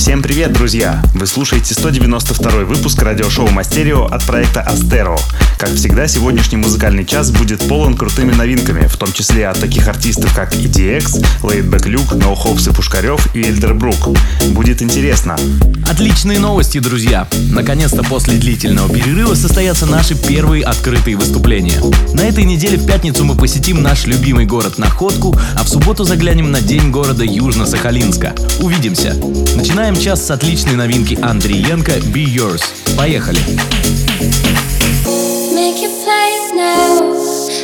Всем привет, друзья! Вы слушаете 192 выпуск радиошоу Мастерио от проекта Астеро. Как всегда, сегодняшний музыкальный час будет полон крутыми новинками, в том числе от таких артистов, как EDX, Laidback Luke, No Hopes и Пушкарев и Эльдербрук. Будет интересно. Отличные новости, друзья! Наконец-то после длительного перерыва состоятся наши первые открытые выступления. На этой неделе в пятницу мы посетим наш любимый город Находку, а в субботу заглянем на День города Южно-Сахалинска. Увидимся! Начинаем час с отличной новинки Андриенко «Be Yours». Поехали! Make your place now.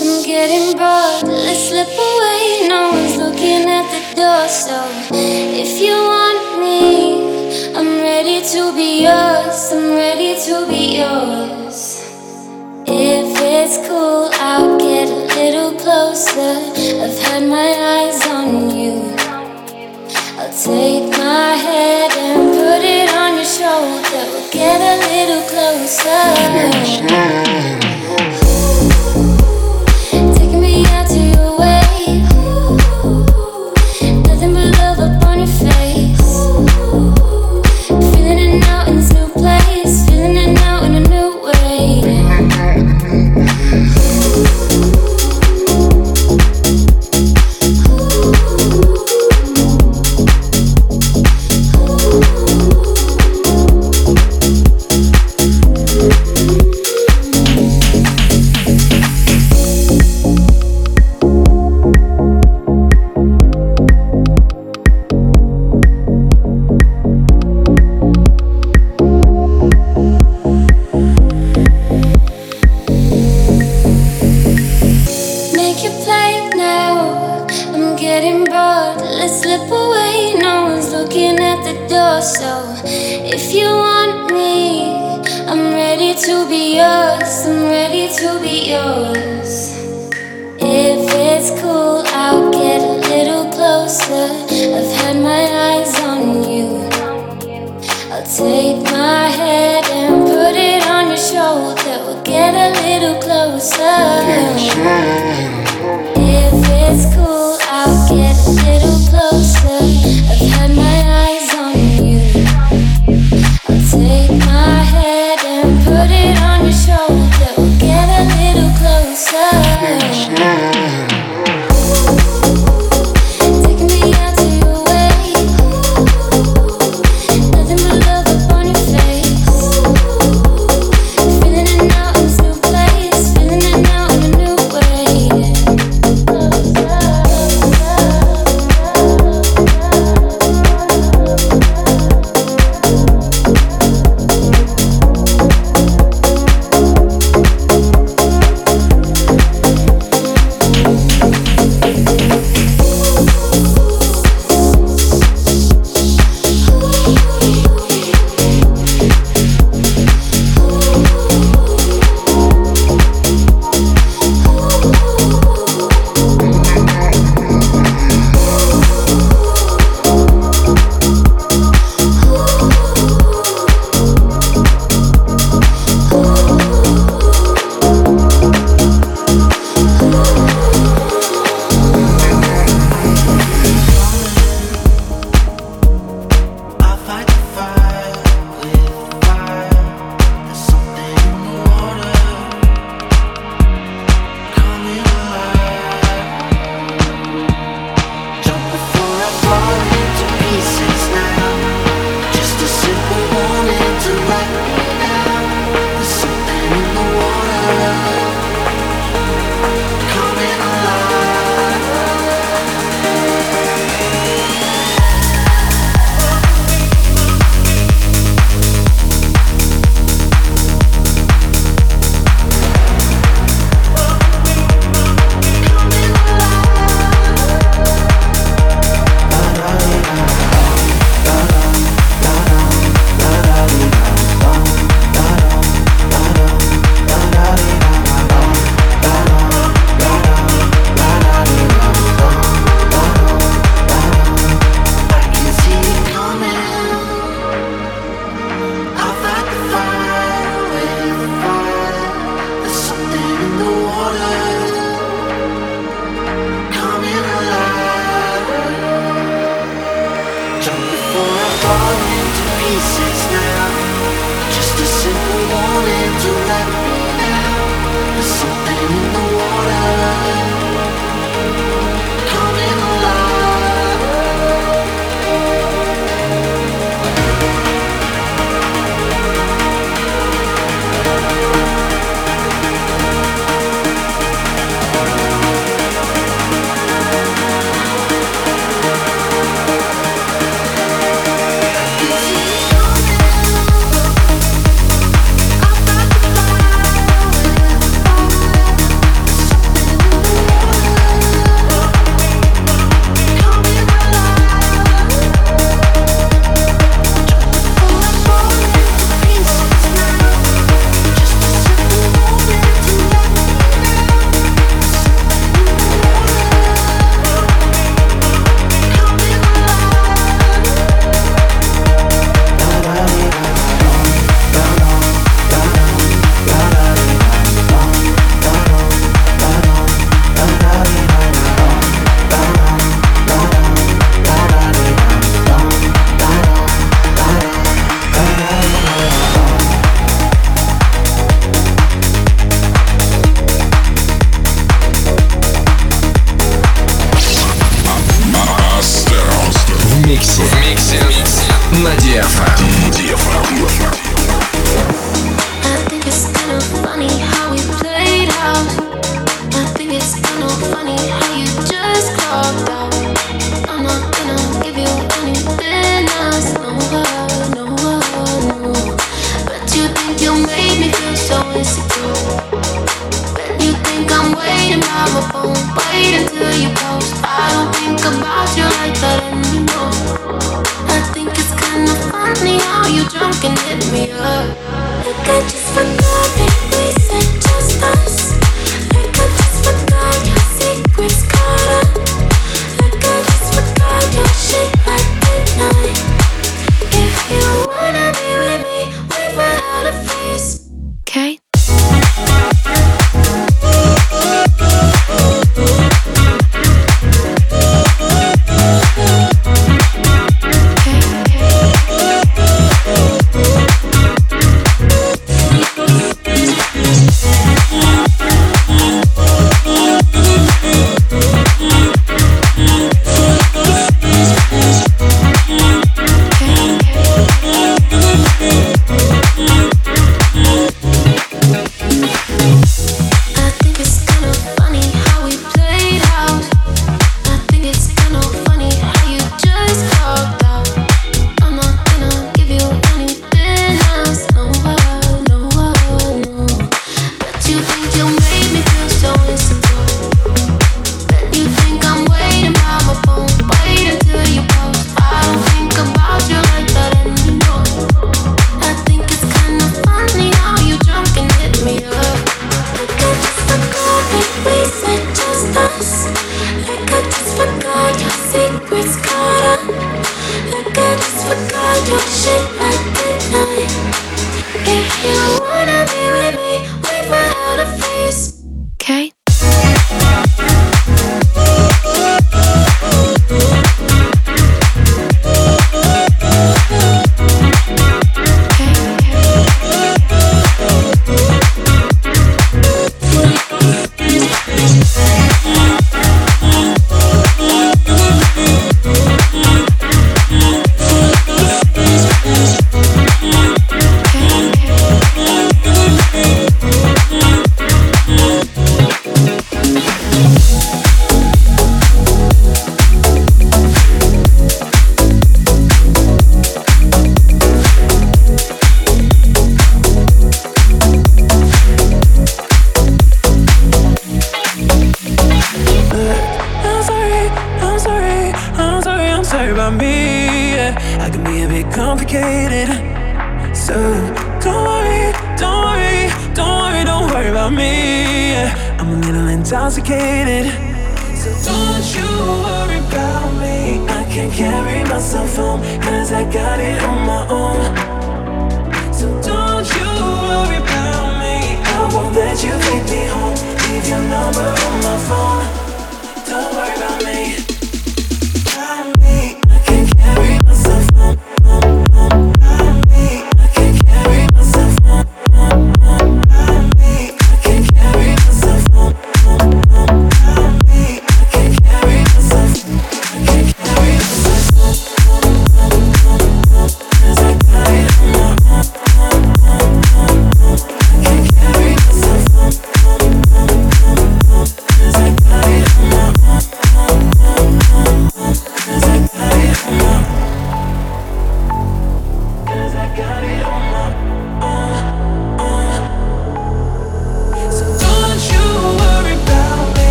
I'm getting bored. Let's slip away. No one's looking at the door. So if you want me, I'm ready to be yours. I'm ready to be yours. If it's cool, I'll get a little closer. I've had my eyes on you. Take my head and put it on your shoulder. We'll get a little closer.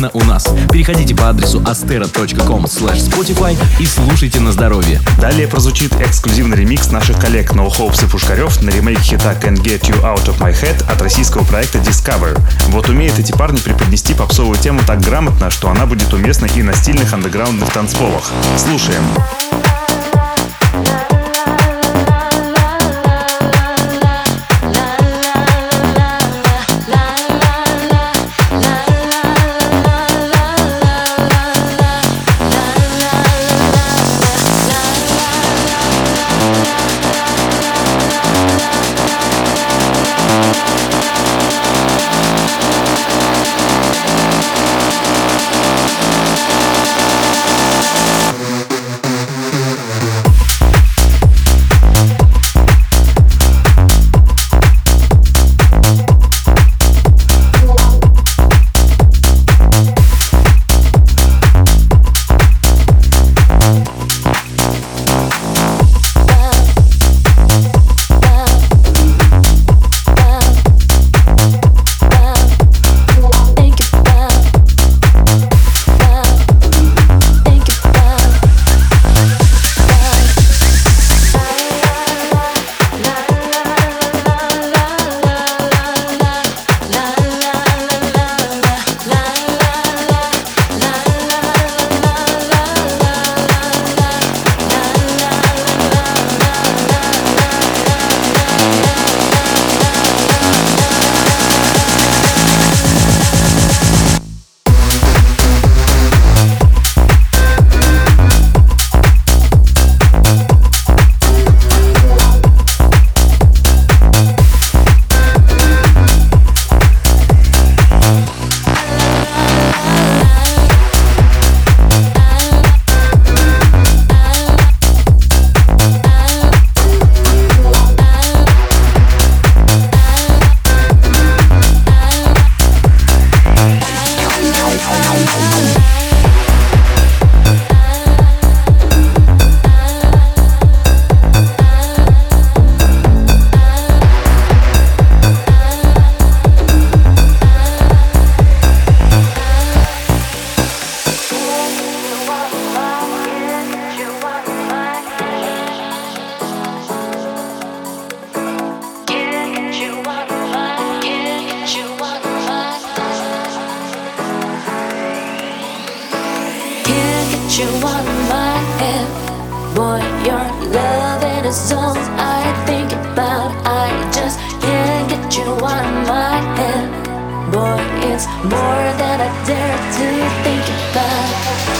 Именно у нас. Переходите по адресу astera.com spotify и слушайте на здоровье. Далее прозвучит эксклюзивный ремикс наших коллег No Hopes и Пушкарев на ремейк хита Can't Get You Out of My Head от российского проекта Discover. Вот умеют эти парни преподнести попсовую тему так грамотно, что она будет уместна и на стильных андеграундных танцполах. Слушаем. blind you on my head. Boy, your love and it's all I think about. I just can't get you on my head. Boy, it's more than I dare to think about.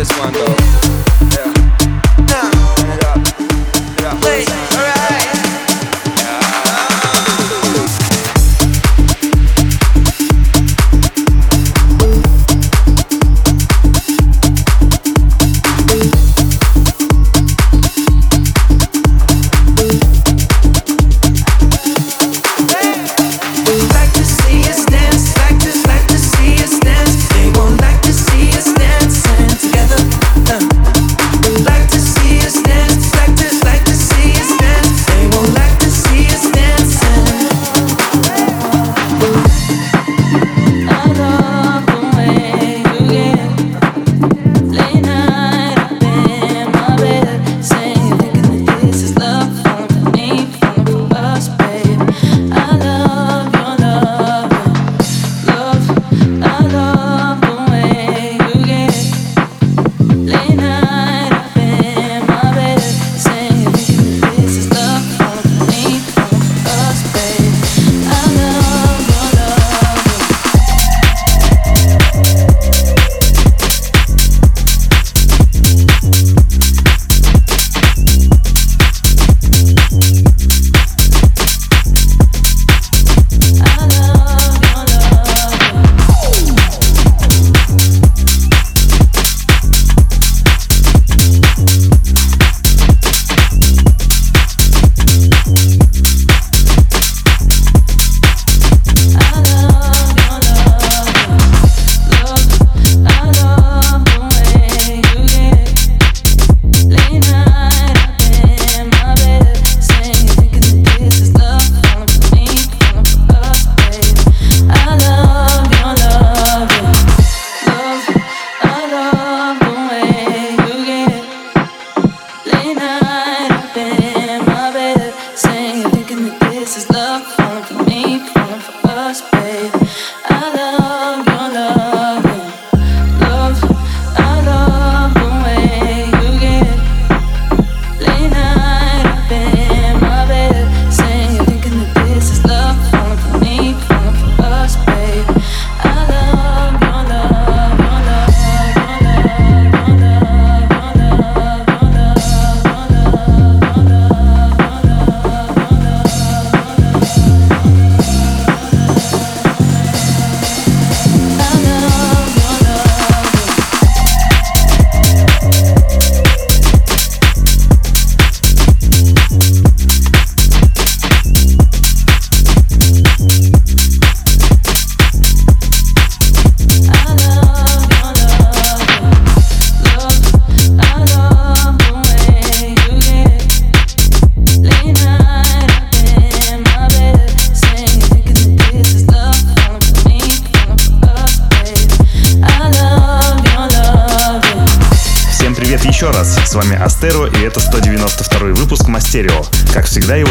this one though.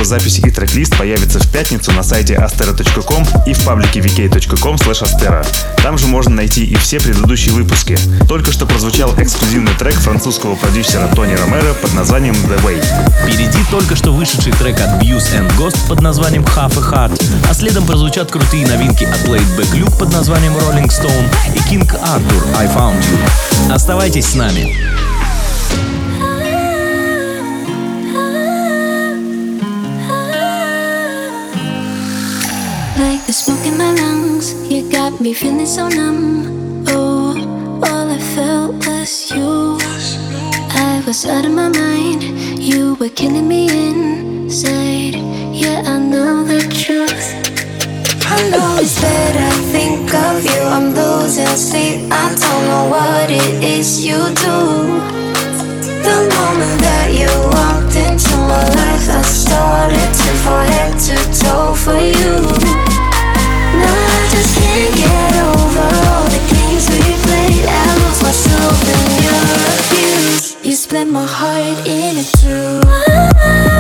Запись и трек-лист появится в пятницу на сайте astera.com и в паблике vk.com. Там же можно найти и все предыдущие выпуски. Только что прозвучал эксклюзивный трек французского продюсера Тони Ромеро под названием The Way. Впереди только что вышедший трек от Buse and Ghost под названием Half a Heart, а следом прозвучат крутые новинки от Laidback Luke под названием Rolling Stone и King Arthur I Found You. Оставайтесь с нами. me feeling so numb. Oh, all I felt was you. I was out of my mind. You were killing me inside. Yeah, I know the truth. I know it's bad. I think of you. I'm losing sleep. I don't know what it is you do. The moment that you walked into my life, I started to fall head to toe for you. Now split my heart in two.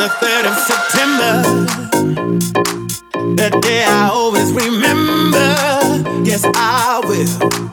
the 3rd of September. The day I always remember. Yes, I will.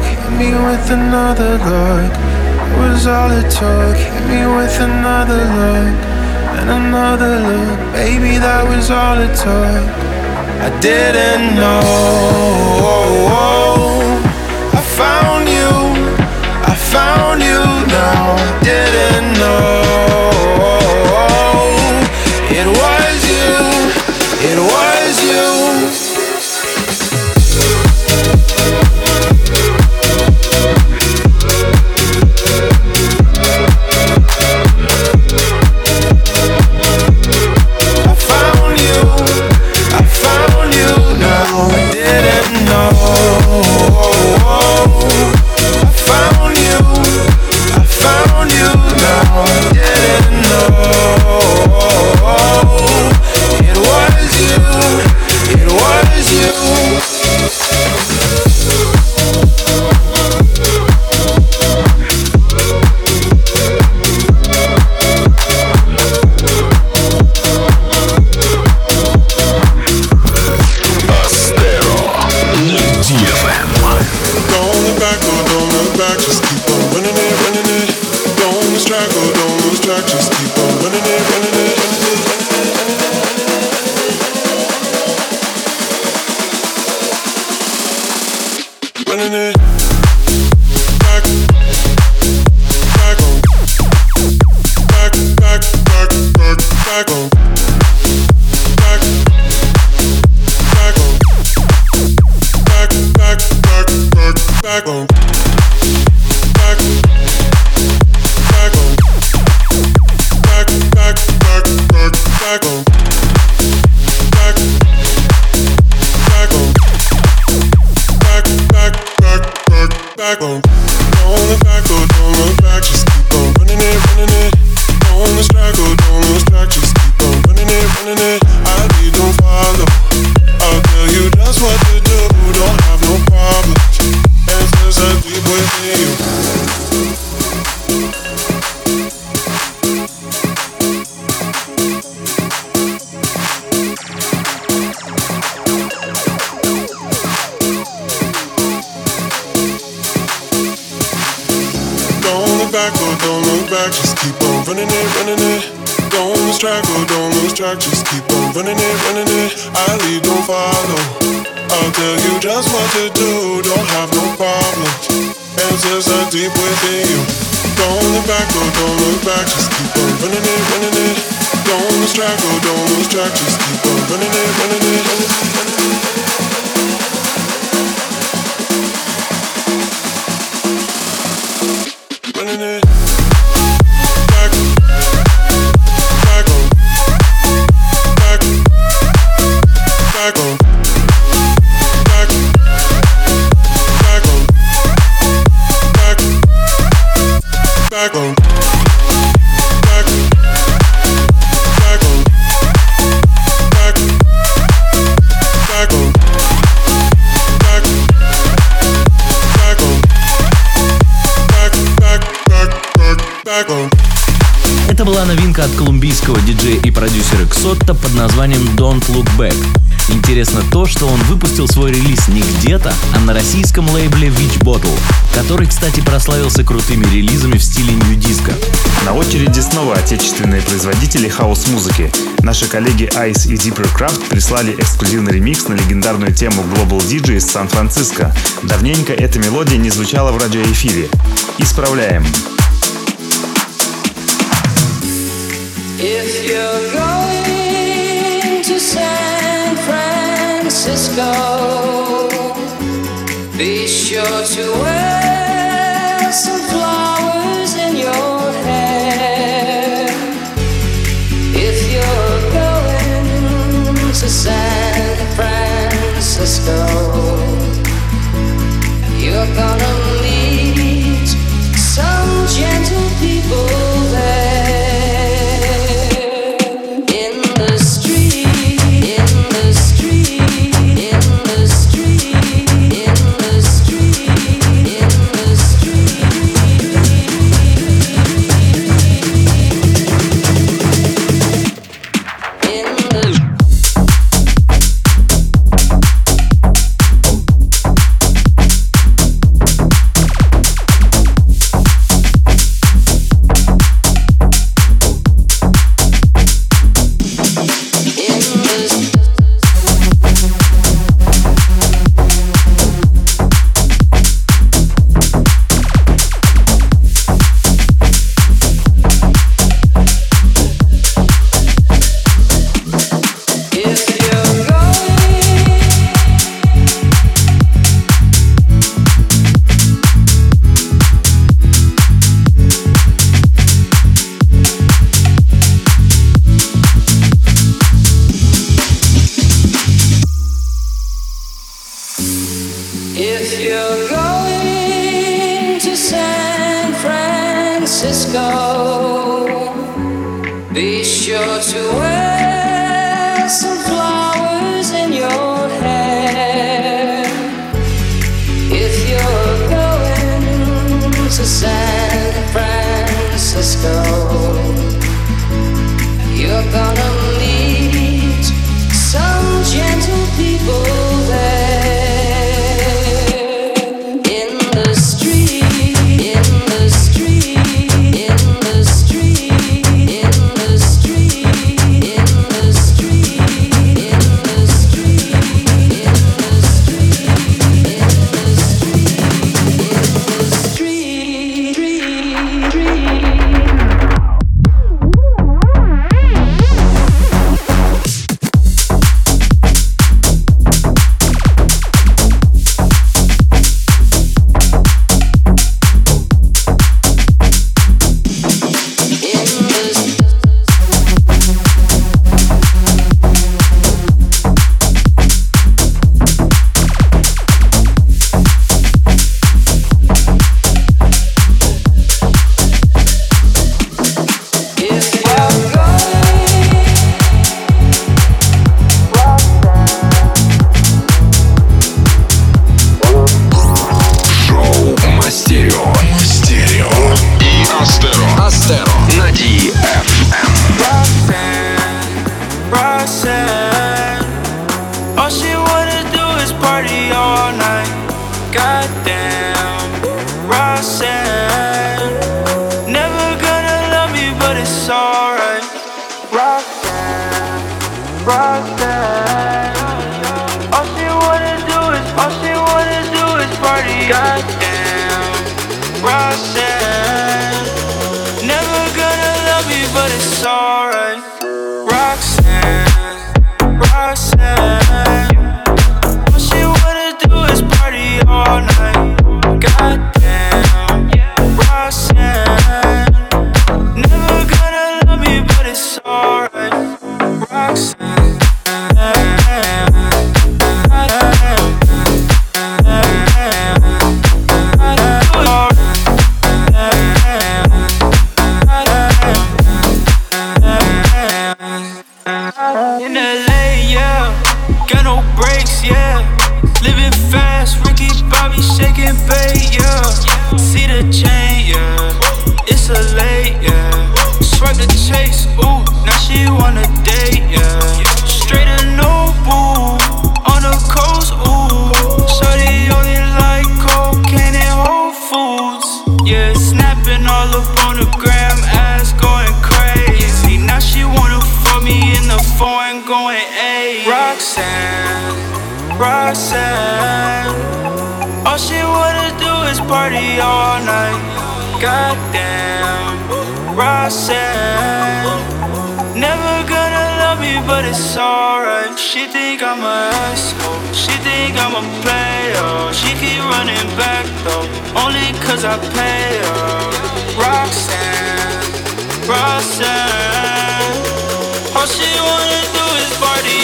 talk, hit me with another look. It was all it took, hit me with another look. And another look, baby, that was all it took. I didn't know. I found you, I found you now. I didn't know. It was you, it was you. back on. что он выпустил свой релиз не где-то, а на российском лейбле Witch Bottle, который, кстати, прославился крутыми релизами в стиле new disco. На очереди снова отечественные производители хаос-музыки. Наши коллеги Ice и Deeper Craft прислали эксклюзивный ремикс на легендарную тему Global DJ из Сан-Франциско. Давненько эта мелодия не звучала в радиоэфире. Исправляем. If you're going to say go. Be sure to wear some flowers in your hair. If you're going to San Francisco. to san Francisco. Be sure to wear.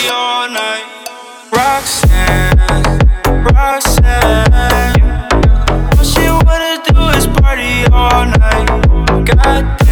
all night. Roxanne, Roxanne. All she wanna do is party all night.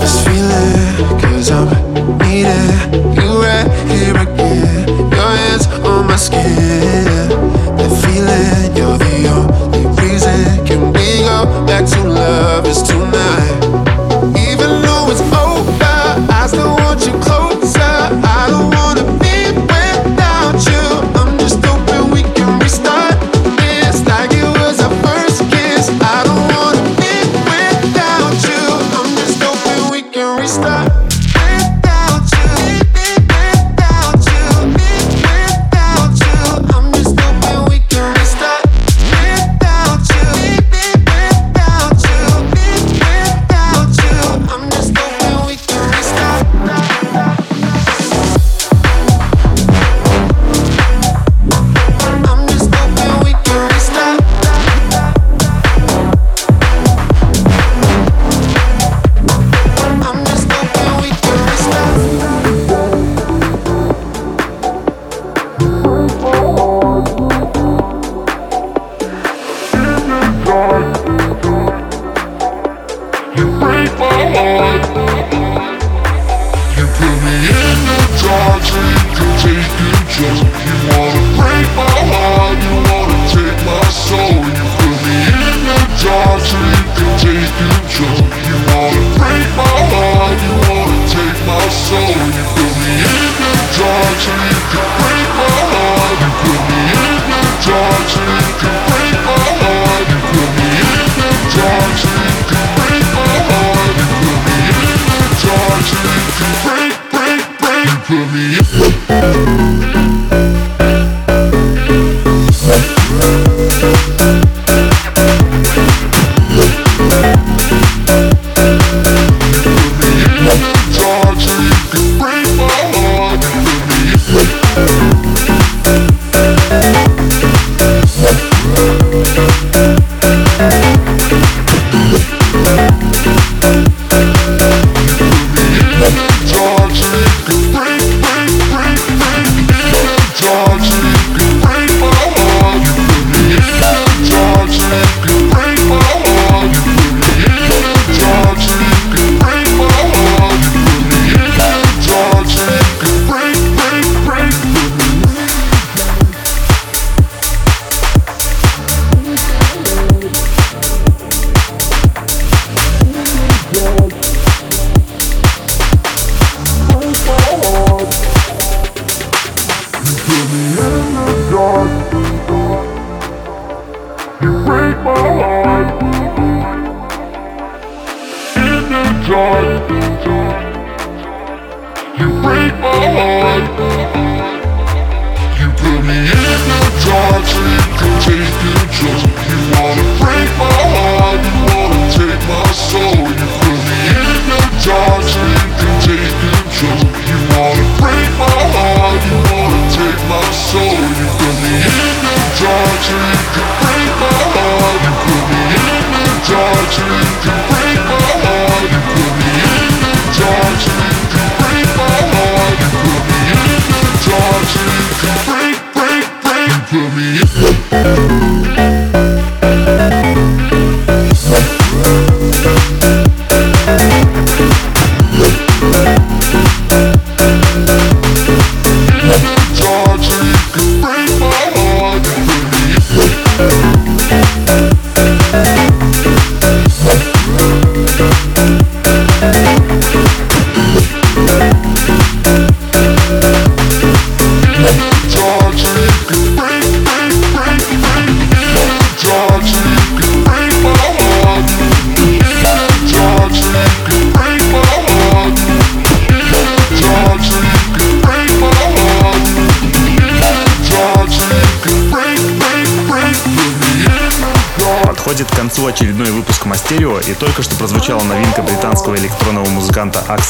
This feeling, cause I'm needing you right here again.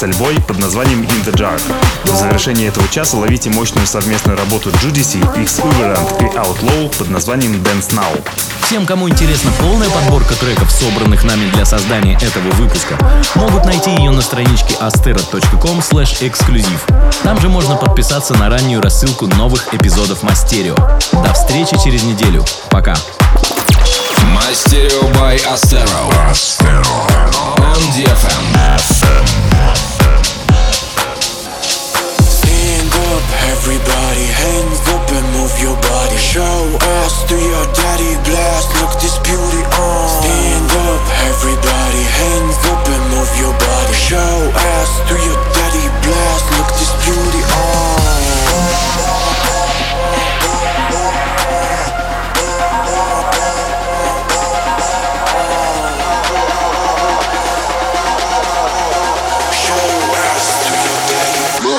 Boy под названием In the Jar. В завершении этого часа ловите мощную совместную работу Judici, X Uberant и Outlaw под названием Dance Now. Всем, кому интересна полная подборка треков, собранных нами для создания этого выпуска, могут найти ее на страничке astero.com эксклюзив. Там же можно подписаться на раннюю рассылку новых эпизодов Мастерио. До встречи через неделю. Пока. Мастерио by Astero. On DFM. Everybody, hands up and move your body. Show us to your daddy blast. Look this beauty on. Stand up, everybody, hands up and move your body. Show us to your daddy blast. Look this beauty on.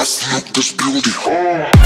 Look this beauty on.